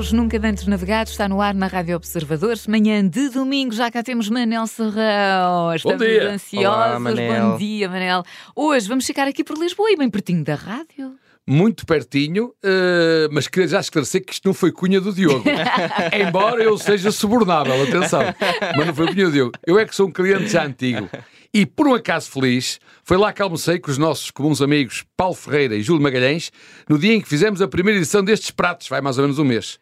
Navegados, nunca dantes navegados, está no ar na Rádio Observadores. Manhã de domingo, já cá temos Manel Serrão. Estamos dia. ansiosos. Olá, Manel. Bom dia, Manel. Hoje vamos ficar aqui por Lisboa e bem pertinho da rádio. muito pertinho, eh, mas queria já esclarecer que isto não foi cunha do Diogo. Embora eu seja subornável, atenção, mas não foi cunha do Diogo. Eu é que sou um cliente já antigo. E por um acaso feliz, foi lá que almocei com os nossos comuns amigos Paulo Ferreira e Júlio Magalhães, no dia em que fizemos a primeira edição destes pratos, vai mais ou menos um mês.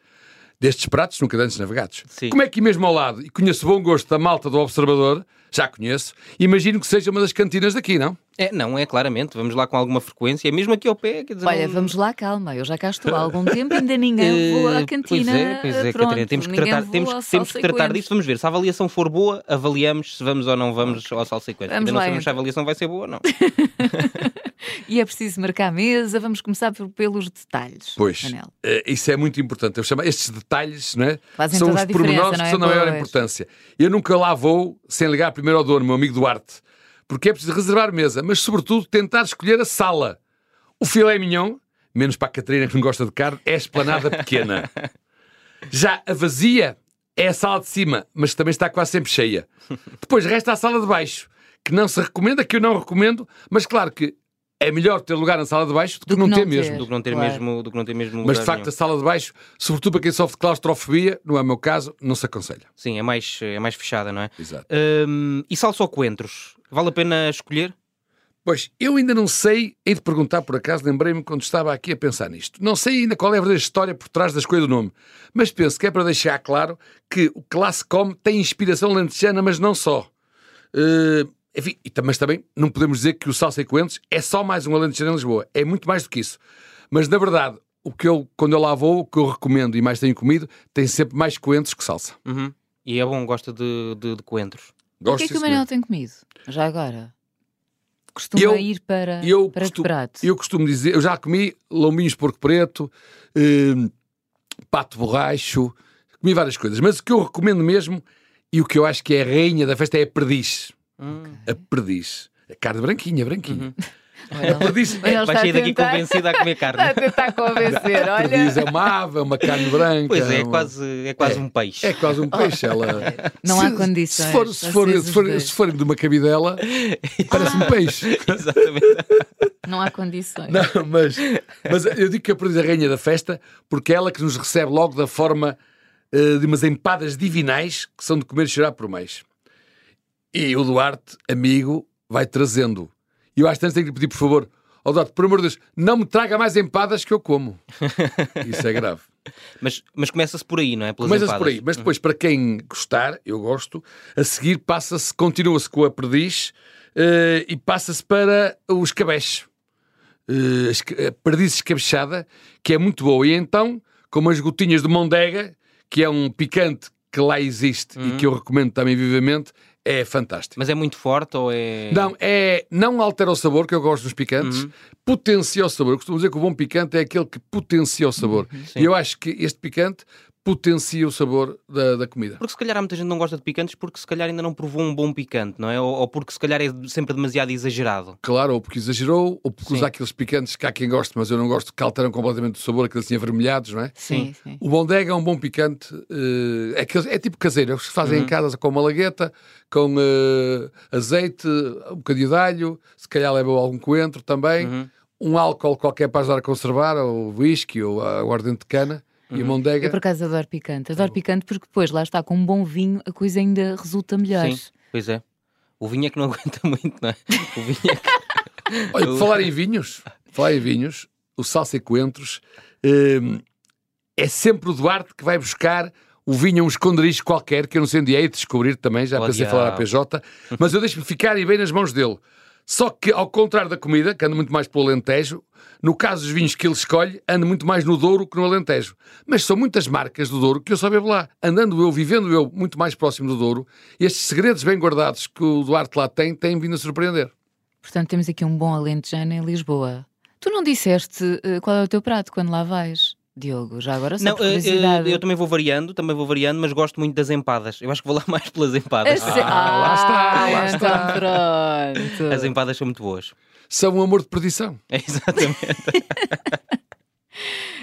Destes pratos nunca antes navegados. Sim. Como é que mesmo ao lado, e conheço o bom gosto da malta do Observador, já conheço, imagino que seja uma das cantinas daqui, não? É, não, é claramente. Vamos lá com alguma frequência, mesmo aqui ao pé. Quer dizer, Olha, não- vamos lá, calma. Eu já cá estou há algum tempo, ainda ninguém voa à Eh, cantina. Pois é, pois é, Pronto, Catarina. Temos que tratar, temos, que- temos que tratar disso. Vamos ver. Se a avaliação for boa, avaliamos se vamos ou não vamos ao salsa e Ainda não lá, sabemos se a então. avaliação vai ser boa ou não. E é preciso marcar a mesa. Vamos começar por- pelos detalhes. Pois, Manel. eh, isso é muito importante. Eu chamo, estes detalhes não é? Fazem são os pormenores não que é? são da maior importância. Eu nunca lá vou sem ligar primeiro ao dono, meu amigo Duarte, porque é preciso reservar mesa, mas sobretudo tentar escolher a sala. O filé mignon, menos para a Catarina que não gosta de carne, é a esplanada pequena. Já a vazia é a sala de cima, mas também está quase sempre cheia. Depois resta a sala de baixo, que não se recomenda, que eu não recomendo, mas claro que é melhor ter lugar na sala de baixo do que Do que não não ter ter. mesmo. Do que não ter, Claro. mesmo, do que não ter mesmo Mas de facto, nenhum. a sala de baixo, sobretudo para quem sofre de claustrofobia, não é o meu caso, não se aconselha. Sim, é mais, é mais fechada, não é? Exato. Hum, e salsa ou coentros? Vale a pena escolher? Pois, eu ainda não sei, hei de perguntar por acaso, lembrei-me quando estava aqui a pensar nisto. Não sei ainda qual é a verdadeira história por trás da escolha do nome, mas penso que é para deixar claro que o Classe Com tem inspiração lentejana, mas não só. Eh, enfim, e mas também não podemos dizer que o Salsa e Coentros é só mais um alentejano em Lisboa. É muito mais do que isso. Mas, na verdade, o que eu, quando eu lá vou, o que eu recomendo e mais tenho comido, tem sempre mais coentros que salsa. Uhum. E é bom, gosta de, de, de coentros. O Gosto que é que o senhor. tem comido? Já agora? Costuma Eu- ir para, eu para costu- que prato? Eu costumo dizer, eu já comi lombinhos de porco preto, hum, pato borracho, comi várias coisas, mas o que eu recomendo mesmo e o que eu acho que é a rainha da festa é a perdiz. Hum. A perdiz. A carne branquinha, branquinha. Olha, A perdiz, Vai sair a daqui tentar- convencida a comer Está a carne. tentar convencer, a olha. perdiz é uma ave, é uma carne branca. Pois é, é quase, é quase É. um peixe. É quase um peixe. Ela... Não há Se- condições, Se, for, se, for, se, for- se forem de uma cabidela, parece um peixe. Exatamente. Não há condições. Não, mas, mas eu digo que a perdiz é a rainha da festa porque é ela que nos recebe logo da forma eh, de umas empadas divinais que são de comer e chorar por mais. E o Duarte, amigo, vai trazendo. E eu às tantas tenho que lhe pedir, por favor, ó Duarte, por amor de Deus, não me traga mais empadas que eu como. Isso é grave. Mas, mas começa-se por aí, não é? Começa-se por aí, mas depois, para quem gostar, eu gosto, a seguir passa-se, continua-se com a perdiz eh, e passa-se para o escabeche. Eh, esca- a perdiz escabechada, que é muito boa. E então, com umas gotinhas de mondega, que é um picante que lá existe e que eu recomendo também vivamente, é fantástico. Mas é muito forte ou é. Não, é, não altera o sabor, que eu gosto dos picantes, Uhum. potencia o sabor. Eu costumo dizer que o bom picante é aquele que potencia o sabor. Uhum, e eu acho que este picante potencia o sabor da, da comida. Porque se calhar há muita gente que não gosta de picantes porque se calhar ainda não provou um bom picante, não é? Ou, ou porque se calhar é sempre demasiado exagerado. Claro, ou porque exagerou, ou porque Sim. usa aqueles picantes que há quem goste, mas eu não gosto, que alteram completamente o sabor, aqueles assim avermelhados, não é? Sim, sim. O bondega é um bom picante, eh, é, aquele- é tipo caseiro, é que se fazem em casa com uma lagueta, com eh, azeite, um bocadinho de alho, se calhar leva algum coentro também, Uhum. um álcool qualquer para ajudar a conservar, ou whisky, ou a aguardente de cana, e Eu mondega. por acaso adoro picante. Adoro picante porque depois lá está com um bom vinho a coisa ainda resulta melhor. Sim, pois é. O vinho é que não aguenta muito, não é? O vinho é que... Olha, por falar em vinhos, falar em vinhos, o salsa e coentros eh, é sempre o Duarte que vai buscar o vinho a um esconderijo qualquer, que eu não sei onde é, e descobrir também, já Oh, pensei diabo. falar a PJ, mas eu deixo-me ficar e bem nas mãos dele. Só que, ao contrário da comida, que anda muito mais pelo Alentejo, no caso dos vinhos que ele escolhe, anda muito mais no Douro que no Alentejo. Mas são muitas marcas do Douro que eu só bebo lá. Andando eu, vivendo eu muito mais próximo do Douro, estes segredos bem guardados que o Duarte lá tem, têm vindo a surpreender. Portanto, temos aqui um bom alentejano em Lisboa. Tu não disseste eh, qual é o teu prato quando lá vais, Diogo? Já agora só Não, por eh, curiosidade. eh, eu também vou variando, também vou variando, mas gosto muito das empadas. Eu acho que vou lá mais pelas empadas. Ah, Ah, lá está, lá então pronto. As empadas são muito boas. São um amor de perdição. É exatamente.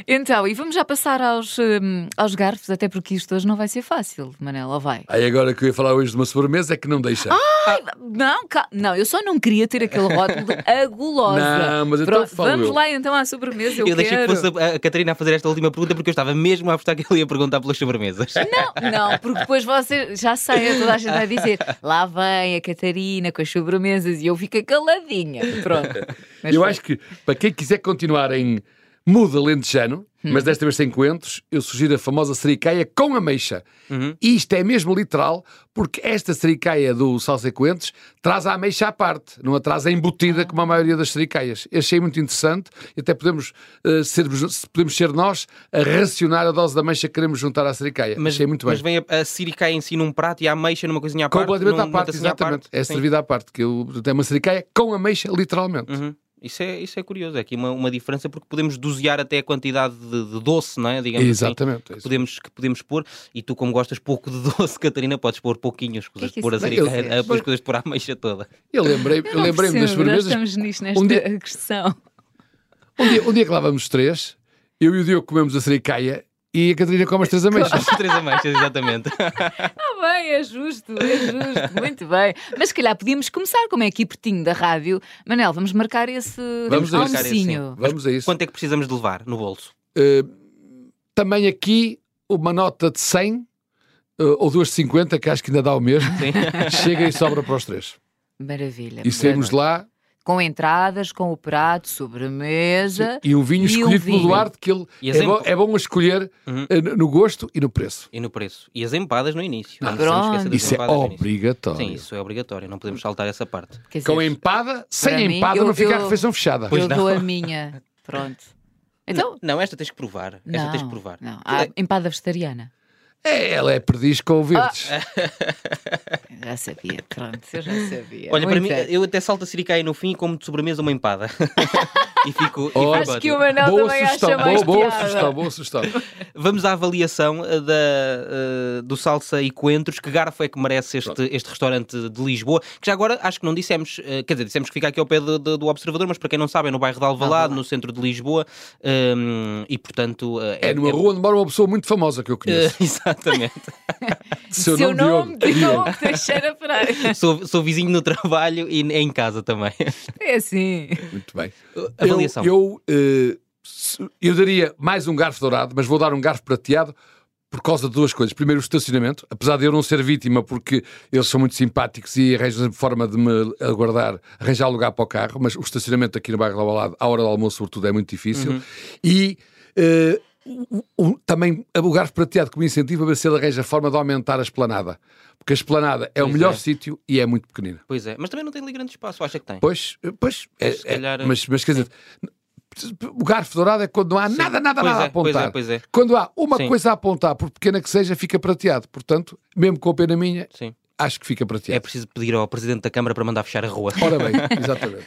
Então, e vamos já passar aos, hum, aos garfos, até porque isto hoje não vai ser fácil, Manel, ou vai? Aí agora que eu ia falar hoje de uma sobremesa é que não deixa. Ai, não, ca- não, eu só não queria ter aquele rótulo de a gulosa. Não, mas então Pronto, falo vamos eu. lá então à sobremesa. Eu, Eu, deixei que quero. fosse a, a Catarina a fazer esta última pergunta porque eu estava mesmo a apostar que ele ia perguntar pelas sobremesas. Não, não, porque depois você já sei, toda a gente vai dizer lá vem a Catarina com as sobremesas e eu fico caladinha. Pronto. Mas eu foi. acho que, para quem quiser continuar em muda lentejano, Hum. mas desta vez sem coentros, eu sugiro a famosa sericaia com ameixa. Uhum. E isto é mesmo literal, porque esta sericaia do salsa e coentros traz a ameixa à parte, não a traz a embutida como a maioria das sericaias. Eu achei muito interessante e até podemos, ser, podemos ser nós a racionar a dose de ameixa que queremos juntar à sericaia. Mas, achei muito bem. mas vem a, a siricaia em si num prato e a ameixa numa coisinha à parte. Completamente num- à parte, tacinha à exatamente. parte. É Sim. servida à parte, que eu tenho uma sericaia com ameixa, literalmente. Uhum. Isso é, isso é curioso, é aqui uma, uma diferença porque podemos dosear até a quantidade de, de doce, não é? Digamos assim, Exatamente. é que podemos, que podemos pôr. E tu, como gostas pouco de doce, Catarina, podes pôr pouquinhos, coisas que é de pôr a dizer? a- depois coisas de pôr a ameixa toda. Eu lembrei- eu lembrei-me das sobremesas. Estamos nisto nesta Um dia- questão. Um dia, um dia que lá vamos três, eu e o Diogo comemos a sericaia e a Catarina come as três ameixas. As três ameixas, exatamente. Ah, bem, é justo, é justo, muito bem. Mas se calhar podíamos começar, como é aqui pertinho da rádio. Manel, vamos marcar esse Vamos a isso. almocinho. Vamos a isso. Quanto é que precisamos de levar no bolso? Uh, também aqui uma nota de 100 uh, ou duas de 50, que acho que ainda dá o mesmo. Sim. Chega e sobra para os três. Maravilha. E saímos lá Com entradas, com o prato, sobremesa. e um vinho E um escolhido pelo vinho. Duarte, que ele E é bom, é bom a escolher Uhum. uh, no gosto e no preço. E no preço. E as empadas no início. Ah, Não Isso é obrigatório. Sim, isso é obrigatório, não podemos saltar essa parte. Quer Com a dizer, empada, sem a mim, empada eu- não fica a eu- refeição fechada. Pois eu não. dou a minha. Pronto. Então, Não, esta tens que provar. Esta não, tens que provar. Não, há empada vegetariana. É, ela é perdiz com verdes. Ah, Já sabia, pronto, eu já sabia. Olha, para Muito mim, bem. eu até salto a siricaia no fim e como de sobremesa uma empada. e fico, e Oh, fico Acho que o Manel boa também acha sugestão, mais boa, boa sugestão, boa sugestão. Vamos à avaliação eh, da, eh, do salsa e coentros. Que garfo é que merece este, este restaurante de Lisboa? Que já agora acho que não dissemos, eh, quer dizer, dissemos que fica aqui ao pé de- de- do Observador, mas para quem não sabe, é no bairro de Alvalade, Alvalade. no centro de Lisboa. ehm, e portanto. eh, É numa rua onde mora uma pessoa muito famosa que eu conheço. exatamente. Seu, Seu nome, Diogo. Diogo Teixeira Pereira. sou, sou vizinho no trabalho e em casa também. É assim. Muito bem. Avaliação. Eu, eu, eh, eu daria mais um garfo dourado, mas vou dar um garfo prateado por causa de duas coisas. Primeiro, o estacionamento, apesar de eu não ser vítima, porque eles são muito simpáticos e arranjam forma de me aguardar, arranjar lugar para o carro, mas o estacionamento aqui no bairro do lado, à hora do almoço, sobretudo, é muito difícil. Uhum. E. eh, o- o- também o garfo prateado como incentivo a ver se ele arranja forma de aumentar a esplanada. Porque a esplanada é o Pois melhor é. sítio e é muito pequenina. Pois é, mas também não tem ali grande espaço, acha que tem? Pois, pois é, Se é, calhar- mas, mas quer dizer, o garfo dourado é quando não há Sim. nada, nada, Pois nada é, a apontar. Pois é, pois é. Quando há uma Sim. coisa a apontar, por pequena que seja, fica prateado. Portanto, mesmo com a pena minha, Sim. Acho que fica É prateado. preciso pedir ao Presidente da Câmara para mandar fechar a rua. Ora bem, exatamente.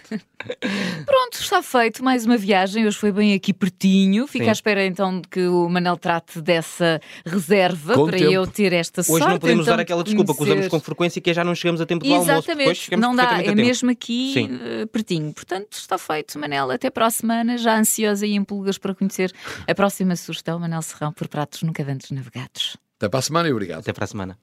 Pronto, está feito mais uma viagem. Hoje foi bem aqui pertinho. Fica Sim. à espera então de que o Manel trate dessa reserva Com para tempo. eu ter esta sorte. Hoje não podemos então, usar de aquela desculpa que usamos conhecer. com frequência que é já não chegamos a tempo do almoço. Depois Exatamente, chegamos não dá, é mesmo aqui Sim. eh, pertinho. Portanto, está feito, Manel. Até para a semana, já ansiosa e em pulgas para conhecer a próxima sugestão, Manel Serrão, por pratos nunca antes navegados. Até para a semana e obrigado. Até para a semana.